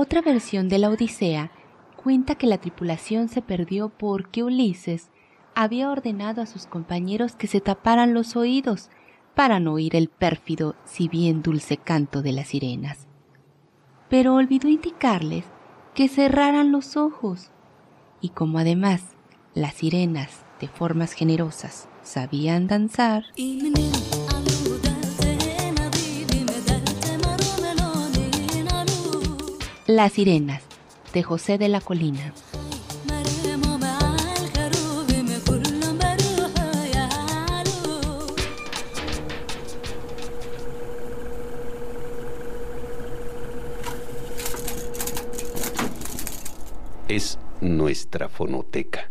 Otra versión de la Odisea cuenta que la tripulación se perdió porque Ulises había ordenado a sus compañeros que se taparan los oídos para no oír el pérfido si bien dulce canto de las sirenas. Pero olvidó indicarles que cerraran los ojos, y como además las sirenas de formas generosas sabían danzar, Las Sirenas, de José de la Colina. es nuestra fonoteca.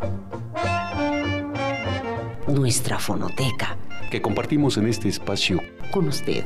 Nuestra fonoteca. Que compartimos en este espacio Con usted.